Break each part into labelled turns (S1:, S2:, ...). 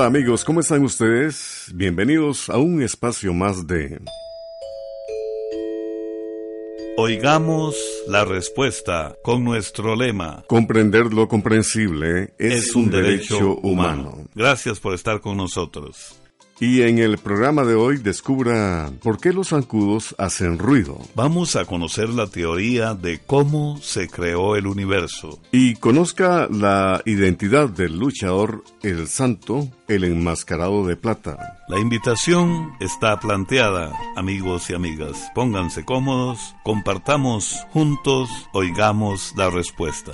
S1: Hola amigos, ¿cómo están ustedes? Bienvenidos a un espacio más de...
S2: Oigamos la respuesta con nuestro lema.
S1: Comprender lo comprensible es, un, derecho, humano.
S2: Gracias por estar con nosotros.
S1: Y en el programa de hoy descubra por qué los zancudos hacen ruido.
S2: Vamos a conocer la teoría de cómo se creó el universo.
S1: Y conozca la identidad del luchador El Santo, el enmascarado de plata.
S2: La invitación está planteada, amigos y amigas. Pónganse cómodos, compartamos juntos, oigamos la respuesta.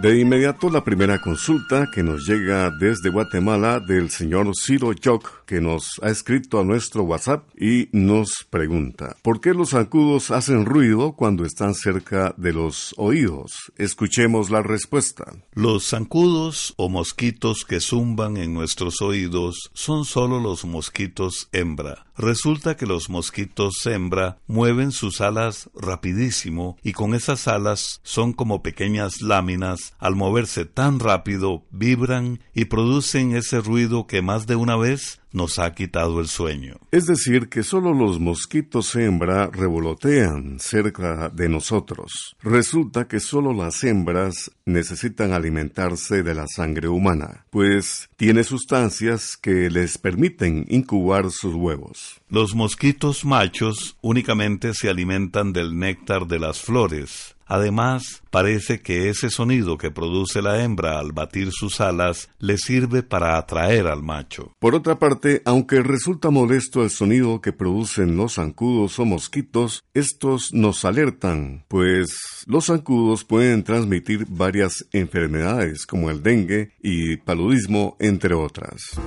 S1: De inmediato la primera consulta que nos llega desde Guatemala del señor Ciro Jock, que nos ha escrito a nuestro WhatsApp y nos pregunta, ¿por qué los zancudos hacen ruido cuando están cerca de los oídos? Escuchemos la respuesta.
S2: Los zancudos o mosquitos que zumban en nuestros oídos son solo los mosquitos hembra. Resulta que los mosquitos hembra mueven sus alas rapidísimo y con esas alas son como pequeñas láminas, al moverse tan rápido vibran y producen ese ruido que más de una vez nos ha quitado el sueño.
S1: Es decir, que solo los mosquitos hembra revolotean cerca de nosotros. Resulta que solo las hembras necesitan alimentarse de la sangre humana, pues tiene sustancias que les permiten incubar sus huevos.
S2: Los mosquitos machos únicamente se alimentan del néctar de las flores, Además, parece que ese sonido que produce la hembra al batir sus alas le sirve para atraer al macho.
S1: Por otra parte, aunque resulta molesto el sonido que producen los zancudos o mosquitos, estos nos alertan, pues los zancudos pueden transmitir varias enfermedades como el dengue y paludismo, entre otras.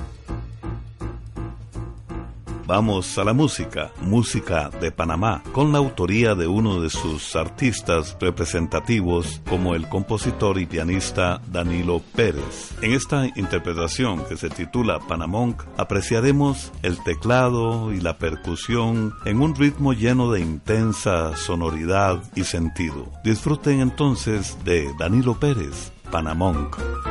S2: Vamos a la música, música de Panamá, con la autoría de uno de sus artistas representativos como el compositor y pianista Danilo Pérez. En esta interpretación que se titula Panamonk, apreciaremos el teclado y la percusión en un ritmo lleno de intensa sonoridad y sentido. Disfruten entonces de Danilo Pérez, Panamonk.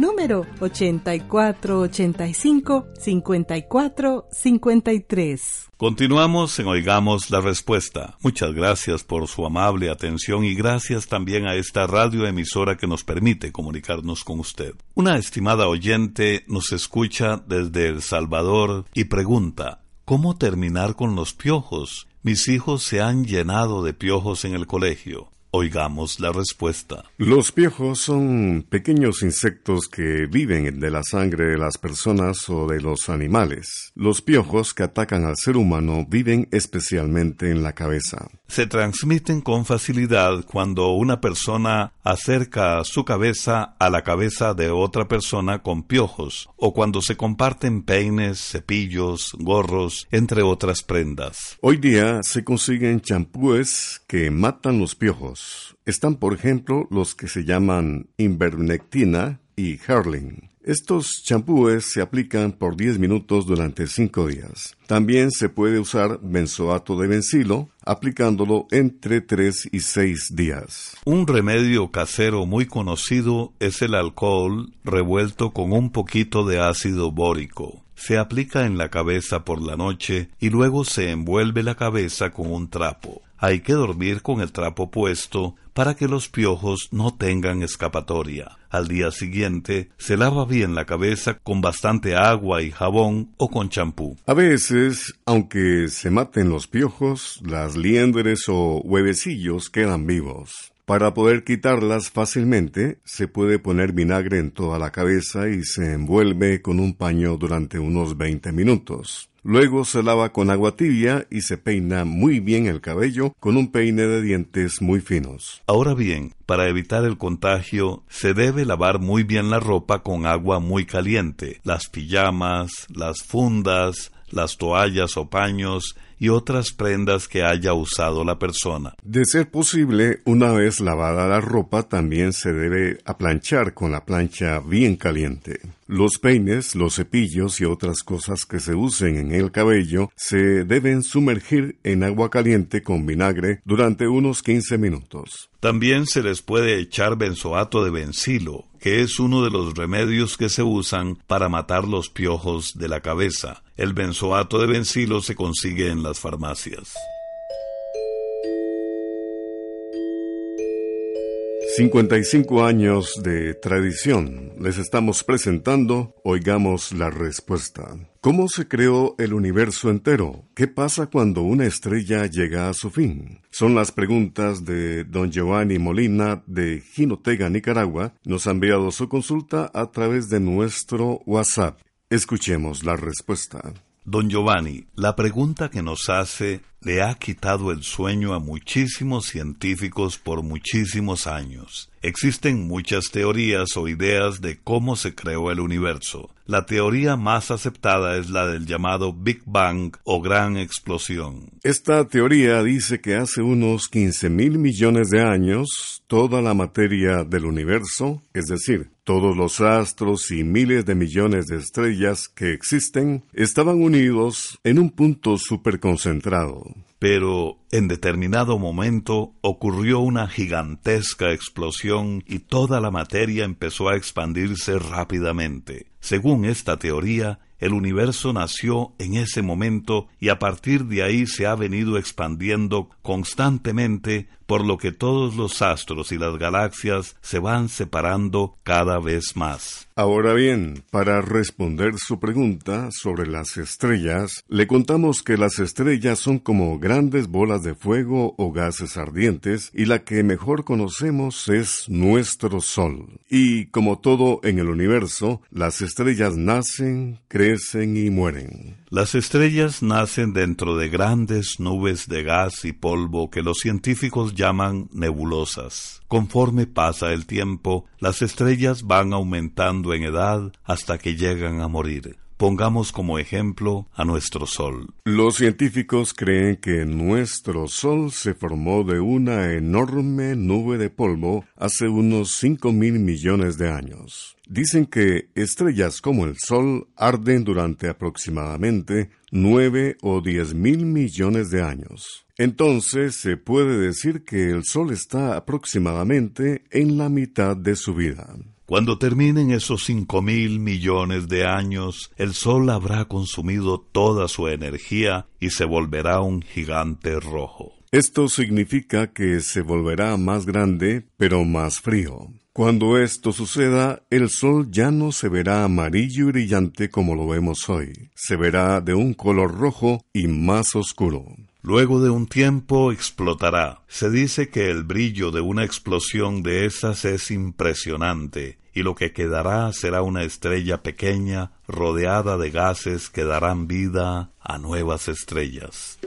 S3: número 8485-5453.
S2: Continuamos en Oigamos la Respuesta. Muchas gracias por su amable atención y gracias también a esta radioemisora que nos permite comunicarnos con usted. Una estimada oyente nos escucha desde El Salvador y pregunta, ¿cómo terminar con los piojos? Mis hijos se han llenado de piojos en el colegio. Oigamos la respuesta.
S1: Los piojos son pequeños insectos que viven de la sangre de las personas o de los animales. Los piojos que atacan al ser humano viven especialmente en la cabeza.
S2: Se transmiten con facilidad cuando una persona acerca su cabeza a la cabeza de otra persona con piojos o cuando se comparten peines, cepillos, gorros, entre otras prendas.
S1: Hoy día se consiguen champúes que matan los piojos están, por ejemplo, los que se llaman Invernectina y Herling. Estos champúes se aplican por 10 minutos durante 5 días. También se puede usar benzoato de bencilo, aplicándolo entre 3 y 6 días.
S2: Un remedio casero muy conocido es el alcohol revuelto con un poquito de ácido bórico. Se aplica en la cabeza por la noche y luego se envuelve la cabeza con un trapo hay que dormir con el trapo puesto para que los piojos no tengan escapatoria. Al día siguiente se lava bien la cabeza con bastante agua y jabón o con champú.
S1: A veces, aunque se maten los piojos, las liendres o huevecillos quedan vivos. Para poder quitarlas fácilmente, se puede poner vinagre en toda la cabeza y se envuelve con un paño durante unos 20 minutos. Luego se lava con agua tibia y se peina muy bien el cabello con un peine de dientes muy finos.
S2: Ahora bien, para evitar el contagio, se debe lavar muy bien la ropa con agua muy caliente, las pijamas, las fundas, las toallas o paños y otras prendas que haya usado la persona.
S1: De ser posible, una vez lavada la ropa también se debe aplanchar con la plancha bien caliente. Los peines, los cepillos y otras cosas que se usen en el cabello se deben sumergir en agua caliente con vinagre durante unos 15 minutos.
S2: También se les puede echar benzoato de bencilo, que es uno de los remedios que se usan para matar los piojos de la cabeza. El benzoato de bencilo se consigue en farmacias.
S1: 55 años de tradición. Les estamos presentando, oigamos la respuesta. ¿Cómo se creó el universo entero? ¿Qué pasa cuando una estrella llega a su fin? Son las preguntas de don Giovanni Molina de Jinotega, Nicaragua. Nos ha enviado su consulta a través de nuestro WhatsApp. Escuchemos la respuesta.
S2: Don Giovanni, la pregunta que nos hace le ha quitado el sueño a muchísimos científicos por muchísimos años. Existen muchas teorías o ideas de cómo se creó el universo. La teoría más aceptada es la del llamado Big Bang o Gran Explosión.
S1: Esta teoría dice que hace unos 15 mil millones de años toda la materia del universo, es decir, todos los astros y miles de millones de estrellas que existen, estaban unidos en un punto superconcentrado
S2: pero en determinado momento ocurrió una gigantesca explosión y toda la materia empezó a expandirse rápidamente. Según esta teoría, el universo nació en ese momento y a partir de ahí se ha venido expandiendo constantemente por lo que todos los astros y las galaxias se van separando cada vez más.
S1: Ahora bien, para responder su pregunta sobre las estrellas, le contamos que las estrellas son como grandes bolas de fuego o gases ardientes y la que mejor conocemos es nuestro Sol. Y como todo en el universo, las estrellas nacen, crecen y mueren.
S2: Las estrellas nacen dentro de grandes nubes de gas y polvo que los científicos llaman nebulosas. Conforme pasa el tiempo, las estrellas van aumentando en edad hasta que llegan a morir. Pongamos como ejemplo a nuestro Sol.
S1: Los científicos creen que nuestro Sol se formó de una enorme nube de polvo hace unos 5 mil millones de años. Dicen que estrellas como el Sol arden durante aproximadamente 9 o 10 mil millones de años. Entonces se puede decir que el Sol está aproximadamente en la mitad de su vida.
S2: Cuando terminen esos cinco mil millones de años, el Sol habrá consumido toda su energía y se volverá un gigante rojo.
S1: Esto significa que se volverá más grande, pero más frío. Cuando esto suceda, el sol ya no se verá amarillo y brillante como lo vemos hoy, se verá de un color rojo y más oscuro.
S2: Luego de un tiempo explotará. Se dice que el brillo de una explosión de esas es impresionante, y lo que quedará será una estrella pequeña rodeada de gases que darán vida a nuevas estrellas.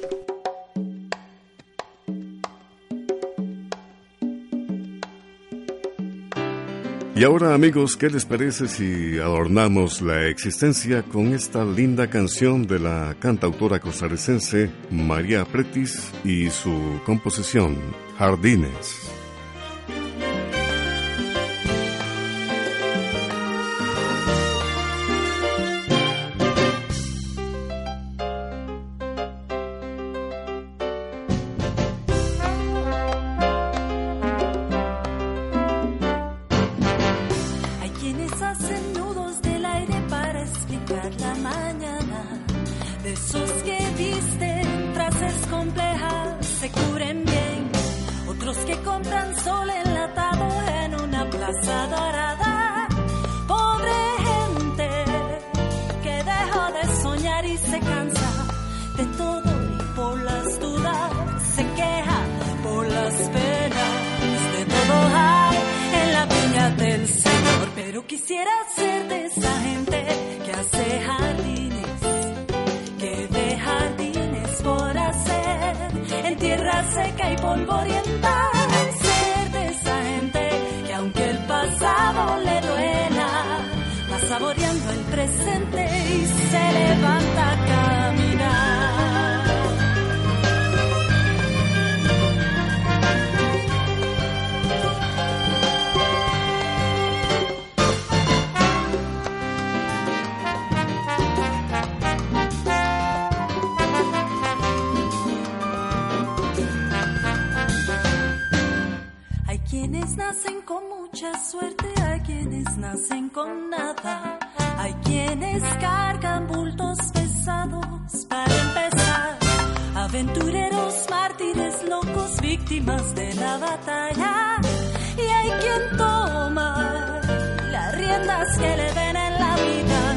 S1: Y ahora amigos, ¿qué les parece si adornamos la existencia con esta linda canción de la cantautora costarricense María Pretis y su composición Jardines?
S4: Seca y polvorienta, mucha suerte, hay quienes nacen con nada, hay quienes cargan bultos pesados. Para empezar, aventureros, mártires, locos, víctimas de la batalla, y hay quien toma las riendas que le ven en la vida,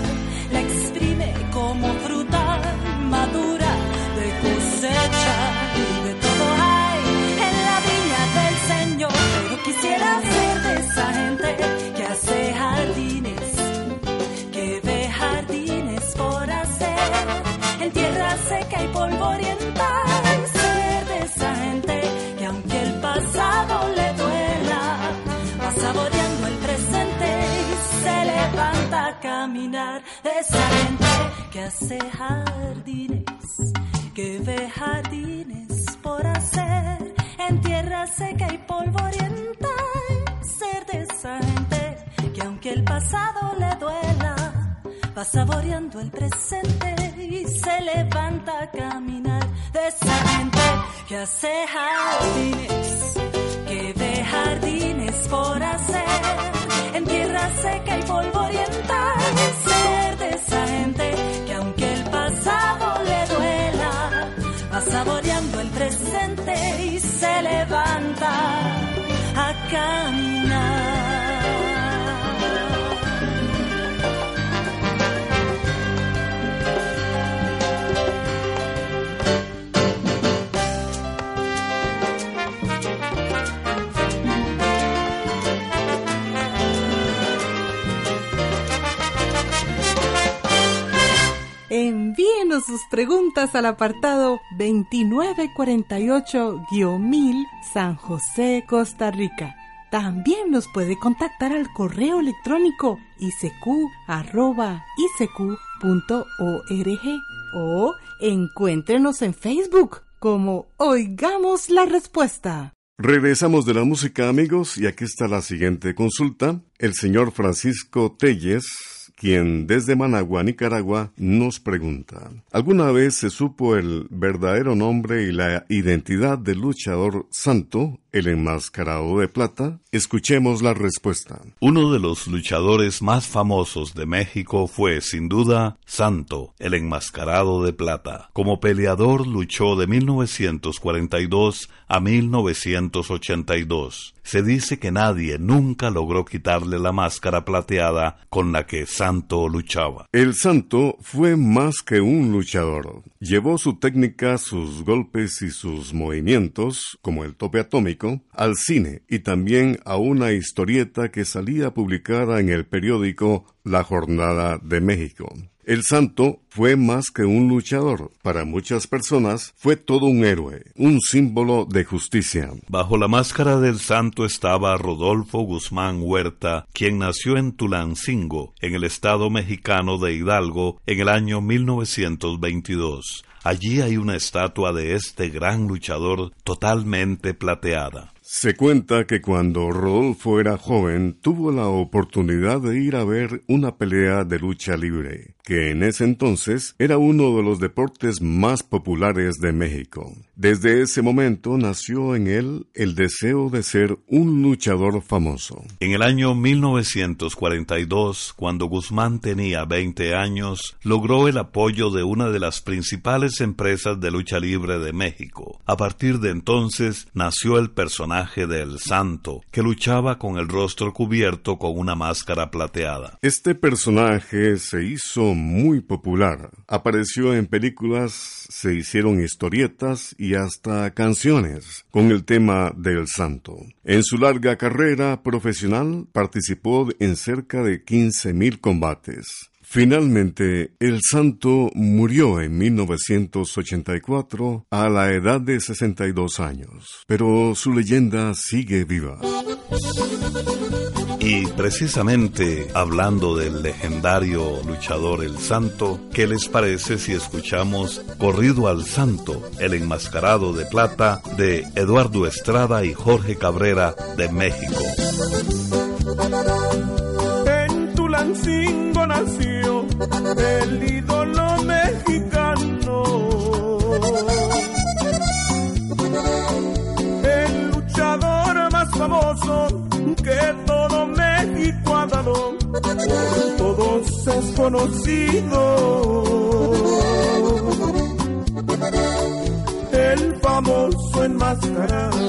S4: la exprime como fruta madura hace jardines, que ve jardines por hacer en tierra seca y polvorienta. Ser de esa gente que aunque el pasado le duela, va saboreando el presente y se levanta a caminar. De esa gente que hace jardines,
S3: Sus preguntas al apartado 2948-1000 San José, Costa Rica. También nos puede contactar al correo electrónico isq.isq.org o encuéntrenos en Facebook como Oigamos la Respuesta.
S1: Regresamos de la música amigos y aquí está la siguiente consulta. El señor Francisco Telles quien desde Managua, Nicaragua, nos pregunta, ¿alguna vez se supo el verdadero nombre y la identidad del luchador santo, el enmascarado de plata? Escuchemos la respuesta.
S2: Uno de los luchadores más famosos de México fue, sin duda, Santo, el enmascarado de plata. Como peleador luchó de 1942 a 1982. Se dice que nadie nunca logró quitarle la máscara plateada con la que Santo luchaba.
S1: El Santo fue más que un luchador. Llevó su técnica, sus golpes y sus movimientos, como el tope atómico, al cine y también a una historieta que salía publicada en el periódico La Jornada de México. El santo fue más que un luchador. Para muchas personas fue todo un héroe, un símbolo de justicia.
S2: Bajo la máscara del santo estaba Rodolfo Guzmán Huerta, quien nació en Tulancingo, en el estado mexicano de Hidalgo, en el año 1922. Allí hay una estatua de este gran luchador totalmente plateada.
S1: Se cuenta que cuando Rodolfo era joven tuvo la oportunidad de ir a ver una pelea de lucha libre, que en ese entonces era uno de los deportes más populares de México. Desde ese momento nació en él el deseo de ser un luchador famoso.
S2: En el año 1942, cuando Guzmán tenía 20 años, logró el apoyo de una de las principales empresas de lucha libre de México. A partir de entonces nació el personaje del santo, que luchaba con el rostro cubierto con una máscara plateada.
S1: Este personaje se hizo muy popular. Apareció en películas, se hicieron historietas y hasta canciones con el tema del santo. En su larga carrera profesional participó en cerca de 15.000 combates. Finalmente, el santo murió en 1984 a la edad de 62 años, pero su leyenda sigue viva.
S2: Y precisamente hablando del legendario luchador El Santo, ¿qué les parece si escuchamos Corrido al Santo, el enmascarado de plata de Eduardo Estrada y Jorge Cabrera de México?
S5: En el ídolo mexicano. El luchador más famoso que todo México ha dado, por todos es conocido. El famoso enmascarado.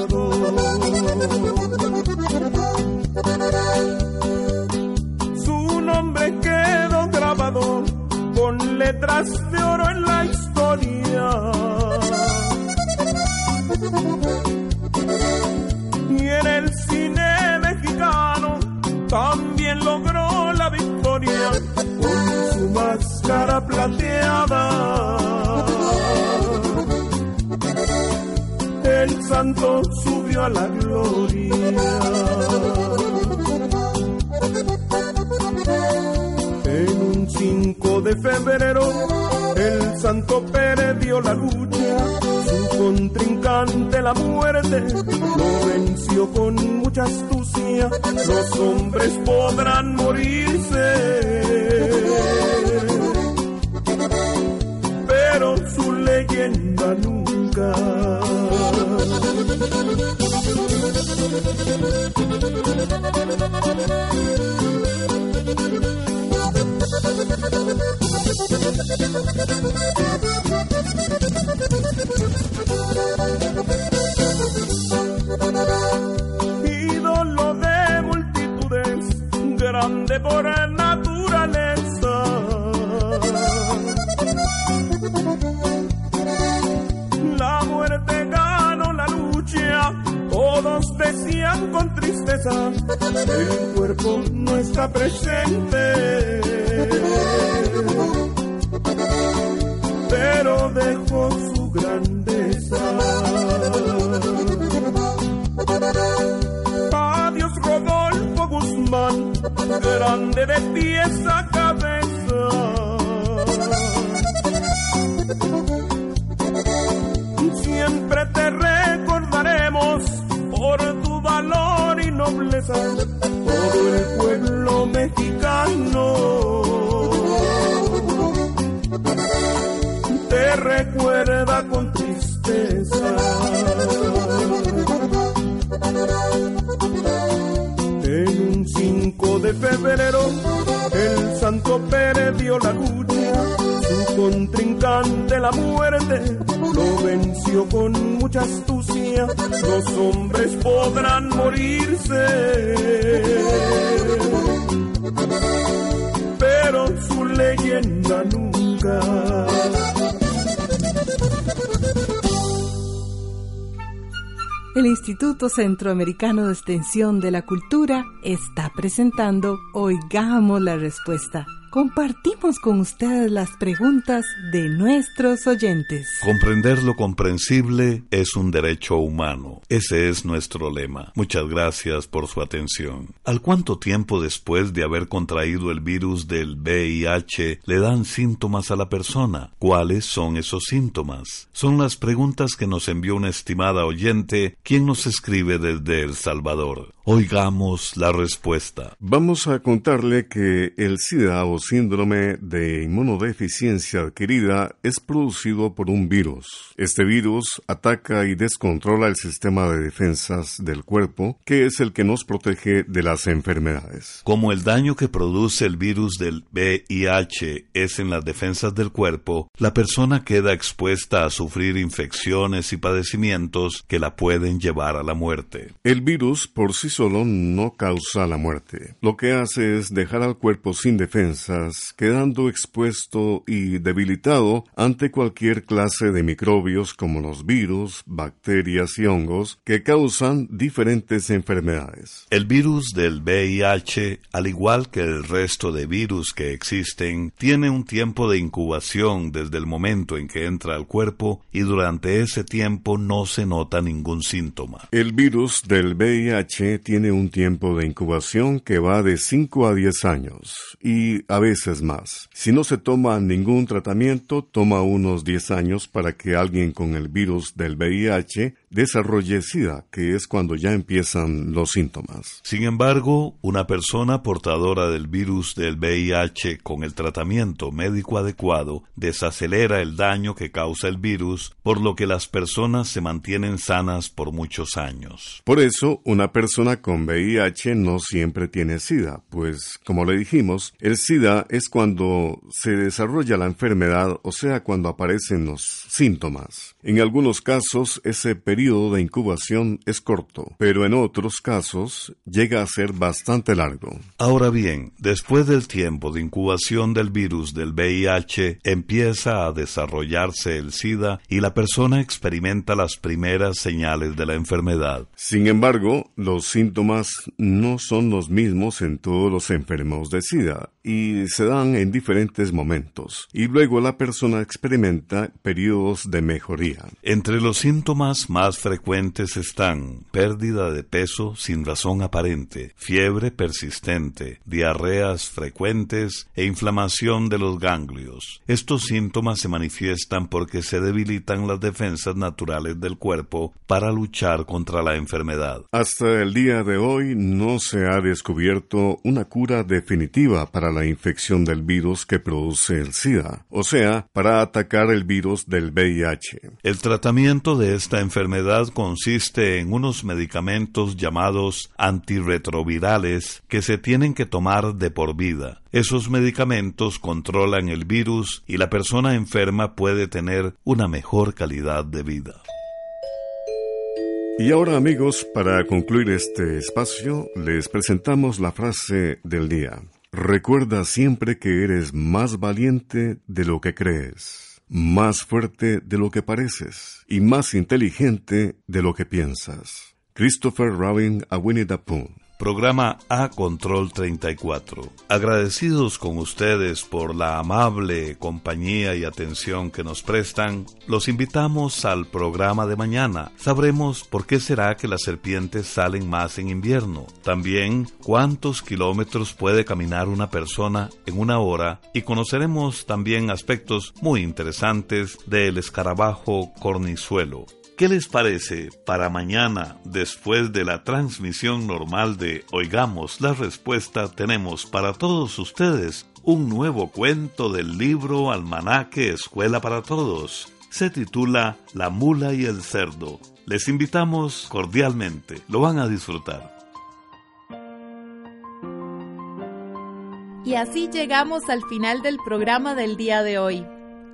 S5: Letras de oro en la historia. Y en el cine mexicano también logró la victoria con su máscara plateada. El santo subió a la gloria. 5 de febrero, el santo perdió la lucha. Su contrincante, la muerte, lo venció con mucha astucia. Los hombres podrán morirse, pero su leyenda nunca. Ídolo de multitudes, grande por naturaleza. La muerte ganó la lucha, todos decían con tristeza, el cuerpo no está presente. Dejó su grandeza. Adiós Rodolfo Guzmán, grande de pies a cabeza. Siempre te recordaremos por tu valor y nobleza, contrincante la muerte. Lo venció con mucha astucia, los hombres podrán morirse, pero su leyenda nunca.
S3: El Instituto Centroamericano de Extensión de la Cultura está presentando Oigamos la Respuesta compartimos con ustedes las preguntas de nuestros oyentes.
S2: Comprender lo comprensible es un derecho humano. Ese es nuestro lema. Muchas gracias por su atención. ¿Al cuánto tiempo después de haber contraído el virus del VIH le dan síntomas a la persona? ¿Cuáles son esos síntomas? Son las preguntas que nos envió una estimada oyente quien nos escribe desde El Salvador. Oigamos la respuesta.
S1: Vamos a contarle que el SIDA o síndrome de inmunodeficiencia adquirida es producido por un virus. Este virus ataca y descontrola el sistema de defensas del cuerpo, que es el que nos protege de las enfermedades.
S2: Como el daño que produce el virus del VIH es en las defensas del cuerpo, la persona queda expuesta a sufrir infecciones y padecimientos que la pueden llevar a la muerte.
S1: El virus por sí solo no causa la muerte. Lo que hace es dejar al cuerpo sin defensas, quedando expuesto y debilitado ante cualquier clase de microbios como los virus, bacterias y hongos que causan diferentes enfermedades.
S2: El virus del VIH, al igual que el resto de virus que existen, tiene un tiempo de incubación desde el momento en que entra al cuerpo y durante ese tiempo no se nota ningún síntoma.
S1: El virus del VIH tiene un tiempo de incubación que va de 5 a 10 años y a veces más. Si no se toma ningún tratamiento, toma unos 10 años para que alguien con el virus del VIH desarrolle SIDA, que es cuando ya empiezan los síntomas.
S2: Sin embargo, una persona portadora del virus del VIH con el tratamiento médico adecuado desacelera el daño que causa el virus, por lo que las personas se mantienen sanas por muchos años.
S1: Por eso, una persona con VIH no siempre tiene SIDA, pues, como le dijimos, el SIDA es cuando se desarrolla la enfermedad, o sea, cuando aparecen los síntomas. En algunos casos, ese periodo de incubación es corto, pero en otros casos llega a ser bastante largo.
S2: Ahora bien, después del tiempo de incubación del virus del VIH, empieza a desarrollarse el SIDA y la persona experimenta las primeras señales de la enfermedad.
S1: Sin embargo, los síntomas no son los mismos en todos los enfermos de SIDA y se dan en diferentes momentos, y luego la persona experimenta periodos de mejoría.
S2: Entre los síntomas más frecuentes están pérdida de peso sin razón aparente, fiebre persistente, diarreas frecuentes e inflamación de los ganglios. Estos síntomas se manifiestan porque se debilitan las defensas naturales del cuerpo para luchar contra la enfermedad.
S1: Hasta el día de hoy no se ha descubierto una cura definitiva para la infección del virus que produce el SIDA, o sea, para atacar el virus del VIH.
S2: El tratamiento de esta enfermedad consiste en unos medicamentos llamados antirretrovirales que se tienen que tomar de por vida. Esos medicamentos controlan el virus y la persona enferma puede tener una mejor calidad de vida.
S1: Y ahora amigos, para concluir este espacio, les presentamos la frase del día. Recuerda siempre que eres más valiente de lo que crees, más fuerte de lo que pareces y más inteligente de lo que piensas. Christopher Robin a Winnie the Pooh.
S2: Programa A Control 34. Agradecidos con ustedes por la amable compañía y atención que nos prestan, los invitamos al programa de mañana. Sabremos por qué será que las serpientes salen más en invierno. También cuántos kilómetros puede caminar una persona en una hora y conoceremos también aspectos muy interesantes del escarabajo cornizuelo. ¿Qué les parece para mañana, después de la transmisión normal de Oigamos la Respuesta, tenemos para todos ustedes un nuevo cuento del libro Almanaque Escuela para Todos? Se titula La mula y el cerdo. Les invitamos cordialmente, lo van a disfrutar.
S6: Y así llegamos al final del programa del día de hoy.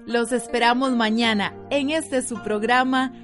S6: Los esperamos mañana en este su programa